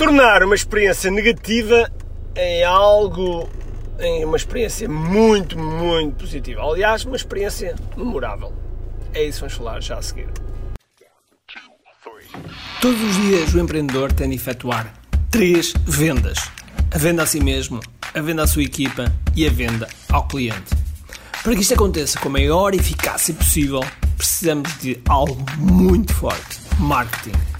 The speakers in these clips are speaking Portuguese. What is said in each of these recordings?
tornar uma experiência negativa em algo, em uma experiência muito, muito positiva. Aliás, uma experiência memorável. É isso que vamos falar já a seguir. Todos os dias o empreendedor tem de efetuar três vendas: a venda a si mesmo, a venda à sua equipa e a venda ao cliente. Para que isto aconteça com a maior eficácia possível, precisamos de algo muito forte: marketing.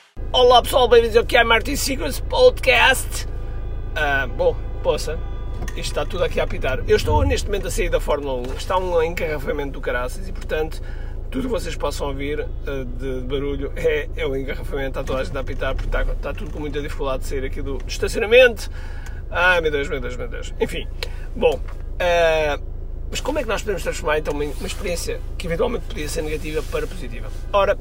Olá pessoal, bem-vindos ao QI Marketing Secrets Podcast. Ah, bom, poça, isto está tudo aqui a apitar. Eu estou neste momento a sair da Fórmula 1, está um encarrafamento do caraças e portanto tudo que vocês possam ouvir uh, de, de, barulho é, é o engarrafamento, está toda a gente a apitar, porque está, está tudo com muita dificuldade de sair aqui do, estacionamento. Ai meu Deus, meu Deus, meu Deus. Enfim, bom, uh, mas como é que nós podemos transformar então uma, uma, experiência que eventualmente podia ser negativa para positiva? Ora,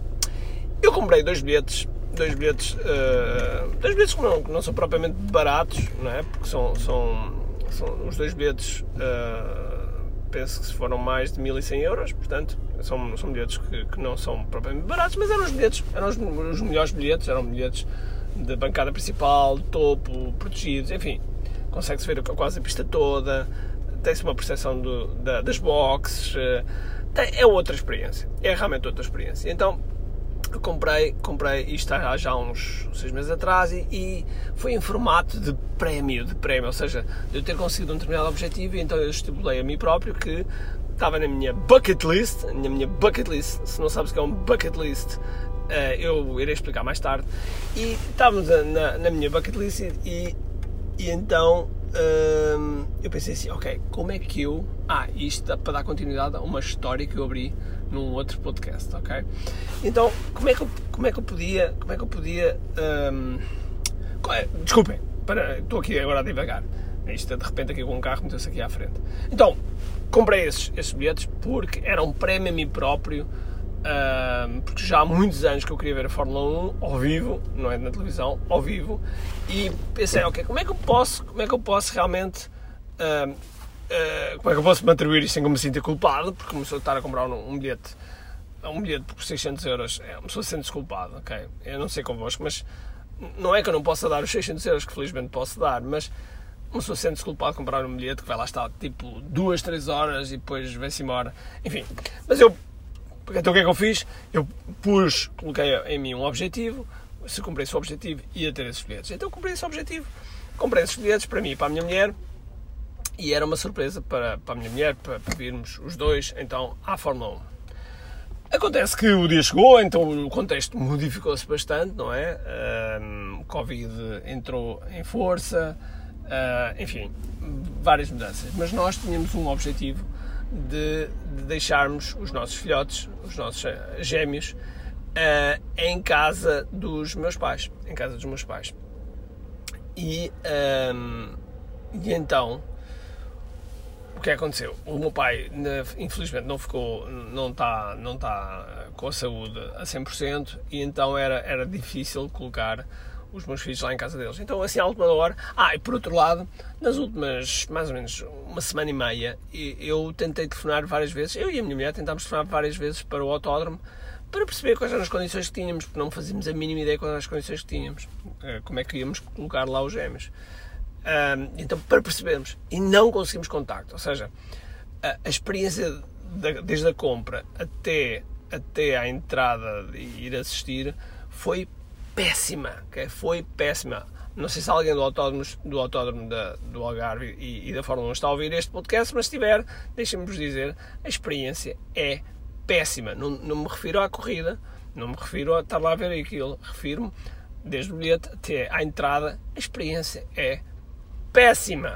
eu comprei dois bilhetes, dois bilhetes, uh, dois bilhetes que não, não são propriamente baratos, não é? Porque são, são, são os dois bilhetes penso que foram mais de 1100 euros, portanto, são, são bilhetes que, que, não são propriamente baratos, mas eram os bilhetes, eram os, os melhores bilhetes, eram bilhetes de bancada principal, de topo, protegidos, enfim, consegue-se ver quase a pista toda, tem-se uma percepção do, da, das boxes, eh, é outra experiência, é realmente outra experiência. Então, eu comprei, comprei isto há já uns seis meses atrás e, e, foi em formato de prémio, de prémio, ou seja, de eu ter conseguido um determinado objetivo e então eu estipulei a mim próprio que estava na minha bucket list, na minha bucket list, se não sabes o que é um bucket list, uh, eu irei explicar mais tarde, e estávamos na, na minha bucket list e, e então uh, eu pensei assim, ok, como é que eu... Ah, isto para dar continuidade a uma história que eu abri num outro podcast, ok? Então, como é que eu, como é que eu podia, como é que eu podia, um, é, desculpem, para, estou aqui agora a divagar, isto de repente aqui com um carro meteu-se aqui à frente. Então, comprei esses, esses bilhetes porque era um prémio a mim próprio, um, porque já há muitos anos que eu queria ver a Fórmula 1 ao vivo, não é na televisão, ao vivo, e pensei, ok, como é que eu posso, como é que eu posso realmente um, Uh, como é que eu posso me atribuir isto sem que me sinta culpado? Porque começou a estar a comprar um, um bilhete um bilhete por 600 euros, é uma pessoa se sente culpado, ok? Eu não sei convosco, mas não é que eu não possa dar os 600 euros que felizmente posso dar, mas uma pessoa sente-se culpado de comprar um bilhete que vai lá estar tipo 2, 3 horas e depois vem-se embora. Enfim, mas eu, então o que é que eu fiz? Eu pus, coloquei em mim um objetivo, se cumprir esse objetivo ia ter esses bilhetes. Então cumpri esse objetivo, comprei esses bilhetes para mim e para a minha mulher, e era uma surpresa para, para a minha mulher, para, para virmos os dois então à Fórmula 1. Acontece que o dia chegou, então o contexto modificou-se bastante, não é? Um, Covid entrou em força, uh, enfim, várias mudanças. Mas nós tínhamos um objetivo de, de deixarmos os nossos filhotes, os nossos gêmeos, uh, em casa dos meus pais. Em casa dos meus pais. E, um, e então o que aconteceu? O meu pai, infelizmente, não ficou, não está não tá com a saúde a 100% e então era, era difícil colocar os meus filhos lá em casa deles. Então, assim, à última hora. Ah, e por outro lado, nas últimas, mais ou menos, uma semana e meia, eu tentei telefonar várias vezes, eu e a minha mulher tentámos telefonar várias vezes para o autódromo para perceber quais eram as condições que tínhamos, porque não fazíamos a mínima ideia quais eram as condições que tínhamos, eh, como é que íamos colocar lá os gêmeos. Um, então, para percebermos, e não conseguimos contacto, ou seja, a, a experiência da, desde a compra até, até à entrada e ir assistir foi péssima, okay? foi péssima. Não sei se alguém do autódromo, do, autódromo da, do Algarve e, e da Fórmula 1 está a ouvir este podcast, mas se tiver, deixem-me-vos dizer, a experiência é péssima. Não, não me refiro à corrida, não me refiro a estar lá a ver aquilo, refiro-me desde o bilhete até à entrada, a experiência é péssima,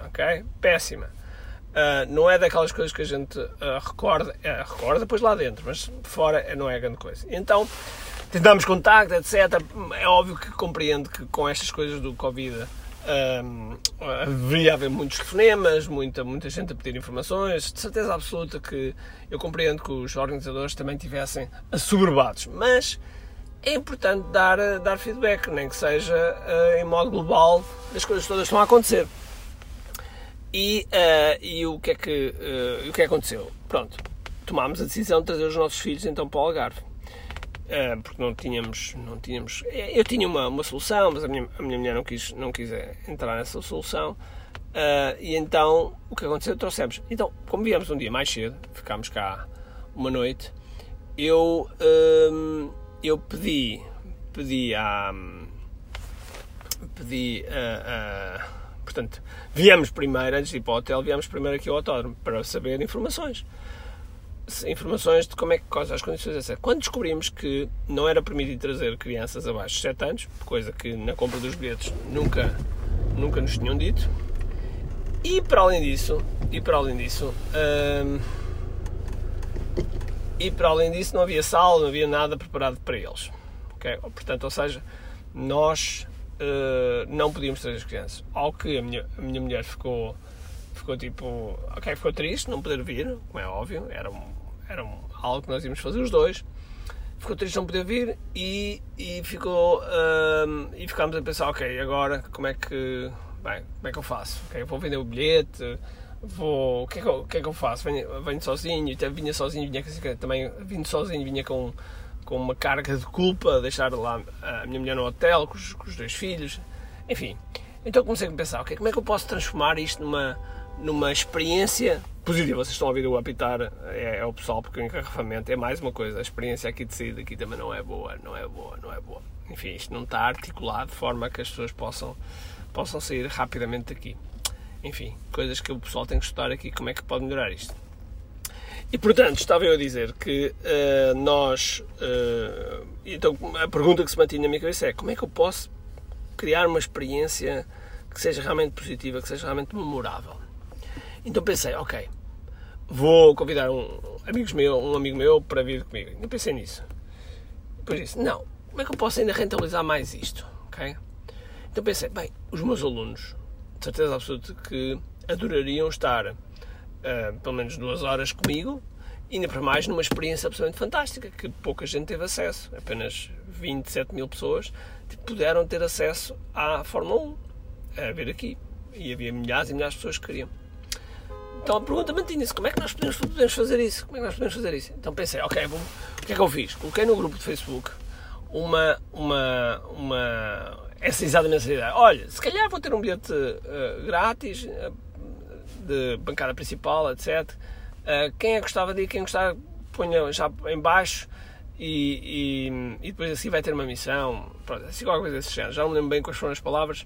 ok? Péssima. Uh, não é daquelas coisas que a gente uh, recorda, é, recorda depois lá dentro, mas fora não é grande coisa. Então, tentamos contacto, etc. É óbvio que compreendo que com estas coisas do Covid deveria haver muitos telefonemas, muita, muita gente a pedir informações. De certeza absoluta que eu compreendo que os organizadores também tivessem assoberbados, mas é importante dar, dar feedback, nem que seja uh, em modo global das coisas todas estão a acontecer. E, uh, e o, que é que, uh, o é que aconteceu? Pronto, tomámos a decisão de trazer os nossos filhos então para o Algarve. Porque não tínhamos, não tínhamos. Eu tinha uma, uma solução, mas a minha, a minha mulher não quis, não quis entrar nessa solução. e então o que aconteceu? Trouxemos. Então, como viemos um dia mais cedo, ficámos cá uma noite, eu, eu pedi, pedi a. Pedi a Portanto, viemos primeiro, antes de ir para o hotel, viemos primeiro aqui ao autódromo para saber informações. Informações de como é que as condições, etc. Quando descobrimos que não era permitido trazer crianças abaixo de 7 anos, coisa que na compra dos bilhetes nunca, nunca nos tinham dito, e para além disso, e para além disso, hum, e para além disso não havia sala, não havia nada preparado para eles. Okay? Portanto, ou seja, nós uh, não podíamos trazer as crianças. Ao que a minha, a minha mulher ficou, ficou tipo, ok, ficou triste não poder vir, como é óbvio, era, um, era um, algo que nós íamos fazer os dois. Ficou triste não poder vir e, e ficou uh, e ficámos a pensar, ok, agora como é que bem, como é que eu faço? Okay, vou vender o bilhete, vou. O que é que eu, que é que eu faço? Venho, venho sozinho, vinha sozinho, vinha também vindo sozinho, vinha com com uma carga de culpa, deixar lá a minha mulher no hotel com os, com os dois filhos, enfim. Então comecei a pensar, ok, como é que eu posso transformar isto numa, numa experiência positiva? Vocês estão a ouvir o apitar, é, é o pessoal, porque o encarrafamento é mais uma coisa, a experiência aqui de saída aqui também não é boa, não é boa, não é boa. Enfim, isto não está articulado de forma que as pessoas possam, possam sair rapidamente daqui. Enfim, coisas que o pessoal tem que estudar aqui, como é que pode melhorar isto. E portanto, estava eu a dizer que uh, nós. Uh, então, a pergunta que se mantinha na minha cabeça é: como é que eu posso criar uma experiência que seja realmente positiva, que seja realmente memorável? Então pensei: ok, vou convidar um, amigos meu, um amigo meu para vir comigo. Eu pensei nisso. Depois disse: não, como é que eu posso ainda rentabilizar mais isto? Ok? Então pensei: bem, os meus alunos, certeza absoluta que adorariam estar uh, pelo menos duas horas comigo, ainda para mais numa experiência absolutamente fantástica, que pouca gente teve acesso, apenas 27 mil pessoas puderam ter acesso à Fórmula 1, a ver aqui, e havia milhares e milhares de pessoas que queriam. Então a pergunta mantinha-se, como é que nós podemos, podemos, fazer isso? Como é que nós podemos fazer isso? Então pensei, ok, vou, o que é que eu fiz? Coloquei no grupo de Facebook uma, uma, uma essa exatamente essa ideia. Olha, se calhar vou ter um bilhete uh, grátis, uh, de bancada principal, etc. Uh, eh, quem é que gostava de ir, quem gostava, ponha já em baixo e, e, e, depois assim vai ter uma missão, pronto, assim qualquer coisa desse género. Já não me lembro bem quais foram as palavras,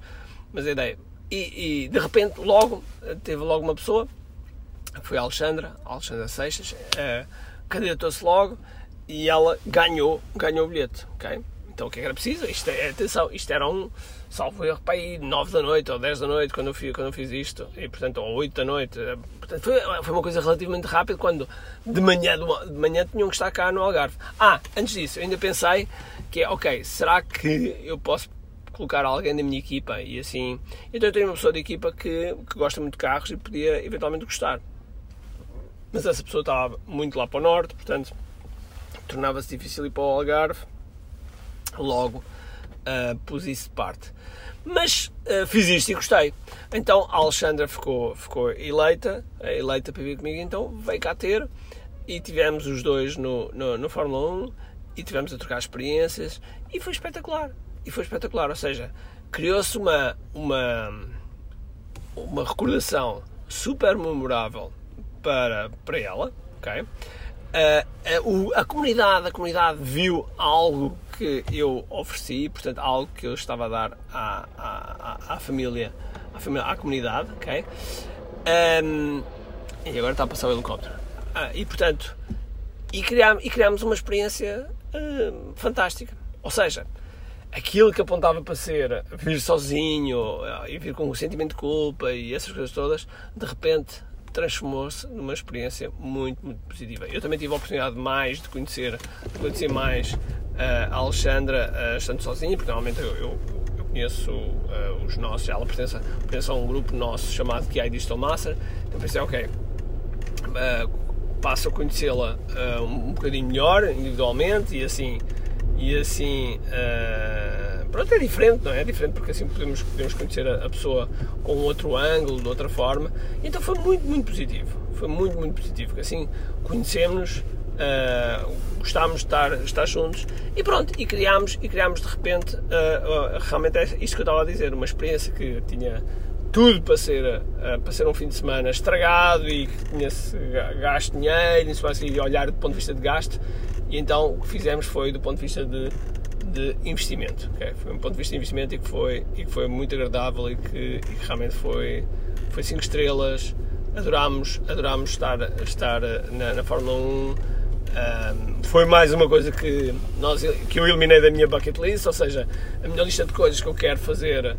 mas a ideia. E, e de repente, logo, teve logo uma pessoa, foi a Alexandra, Alexandra Seixas, uh, candidatou-se logo e ela ganhou, ganhou o bilhete, ok? Então o que é que era preciso? Isto é, atenção, isto era um, salvo erro, para aí 9 da noite ou 10 da noite quando eu fiz, quando eu fiz isto, e portanto, ou 8 da noite. Eh, portanto, foi, foi uma coisa relativamente rápida quando de manhã, de manhã tinham que estar cá no Algarve. Ah, antes disso, eu ainda pensei que é, ok, será que eu posso colocar alguém da minha equipa e assim. Então eu tenho uma pessoa de equipa que, que gosta muito de carros e podia eventualmente gostar. Mas essa pessoa estava muito lá para o norte, portanto tornava-se difícil ir para o Algarve. Logo uh, pus isso de parte. Mas uh, fiz isto e gostei. Então a Alexandra ficou, ficou eleita, eleita para vir comigo, então veio cá ter e tivemos os dois no, no, no Fórmula 1 e tivemos a trocar experiências e foi espetacular. E foi espetacular, ou seja, criou-se uma, uma, uma recordação super memorável para, para ela, ok? A, a, comunidade, a comunidade viu algo que eu ofereci, portanto, algo que eu estava a dar à, à, à família, à família, à comunidade, ok? Um, e agora está a passar o helicóptero. Ah, e portanto, e criámos, e criámos uma experiência uh, fantástica. Ou seja, aquilo que apontava para ser vir sozinho e vir com um sentimento de culpa e essas coisas todas, de repente transformou-se numa experiência muito, muito positiva. Eu também tive a oportunidade mais de conhecer, de conhecer mais uh, a Alexandra uh, estando sozinha, porque normalmente eu, eu, eu conheço uh, os nossos, ela pertence, pertence a um grupo nosso chamado QI Digital Master, então pensei, ok, passo a conhecê-la um bocadinho melhor, individualmente, e assim, e assim pronto, é diferente, não é? É diferente porque assim podemos, podemos conhecer a, a, pessoa com outro ângulo, de outra forma, então foi muito, muito positivo, foi muito, muito positivo, porque assim conhecemos-nos, uh, gostámos de estar, estar juntos e pronto, e criámos, e criámos de repente, uh, uh, realmente é isto que eu estava a dizer, uma experiência que tinha tudo para ser, para ser um fim de semana estragado e que tinha-se gasto dinheiro, e se olhar do ponto de vista de gasto, e então o que fizemos foi do ponto de vista de, de investimento. Okay? Foi um ponto de vista de investimento e que foi, e que foi muito agradável e que, e que realmente foi 5 foi cinco estrelas. Adorámos, adorámos estar, estar na, na Fórmula 1 um, foi mais uma coisa que, nós, que eu eliminei da minha bucket list, ou seja, a minha lista de coisas que eu quero fazer,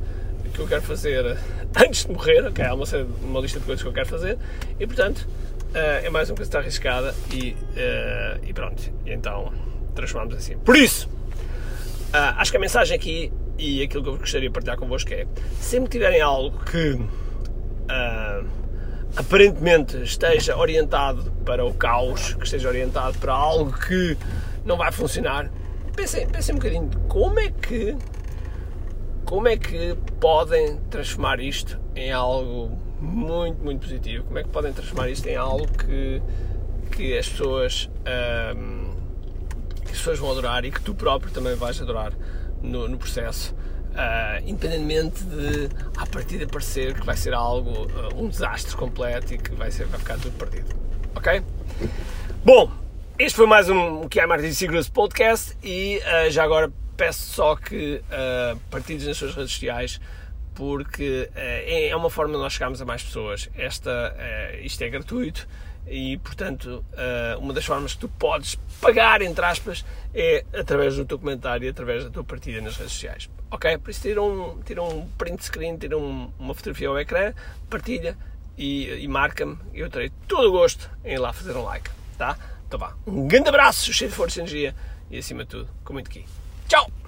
que eu quero fazer antes de morrer, ok, há uma, uma lista de coisas que eu quero fazer, e portanto uh, é mais uma coisa que está arriscada e, uh, e pronto, e então transformamos assim. Por isso, uh, acho que a mensagem aqui e aquilo que eu gostaria de partilhar convosco é, sempre tiverem algo que aparentemente esteja orientado para o caos, que esteja orientado para algo que não vai funcionar, pensem, pensem um bocadinho como é que como é que podem transformar isto em algo muito, muito positivo? Como é que podem transformar isto em algo que, que as pessoas um, que as pessoas vão adorar e que tu próprio também vais adorar no, no processo? Uh, independentemente de a partir de parecer que vai ser algo, uh, um desastre completo e que vai, ser, vai ficar tudo perdido. Ok? Bom, este foi mais um QI Martin Secrets Podcast e uh, já agora peço só que uh, partilhes nas suas redes sociais porque é uma forma de nós chegarmos a mais pessoas. Esta, isto é gratuito e, portanto, uma das formas que tu podes pagar, entre aspas, é através do teu comentário e através da tua partilha nas redes sociais. Ok? Por isso tira um, tira um print screen, tira um, uma fotografia ao ecrã, partilha e, e marca-me. Eu terei todo o gosto em ir lá fazer um like. Tá? Então vá. Um grande abraço, cheio de força e energia e acima de tudo, com muito aqui. Tchau!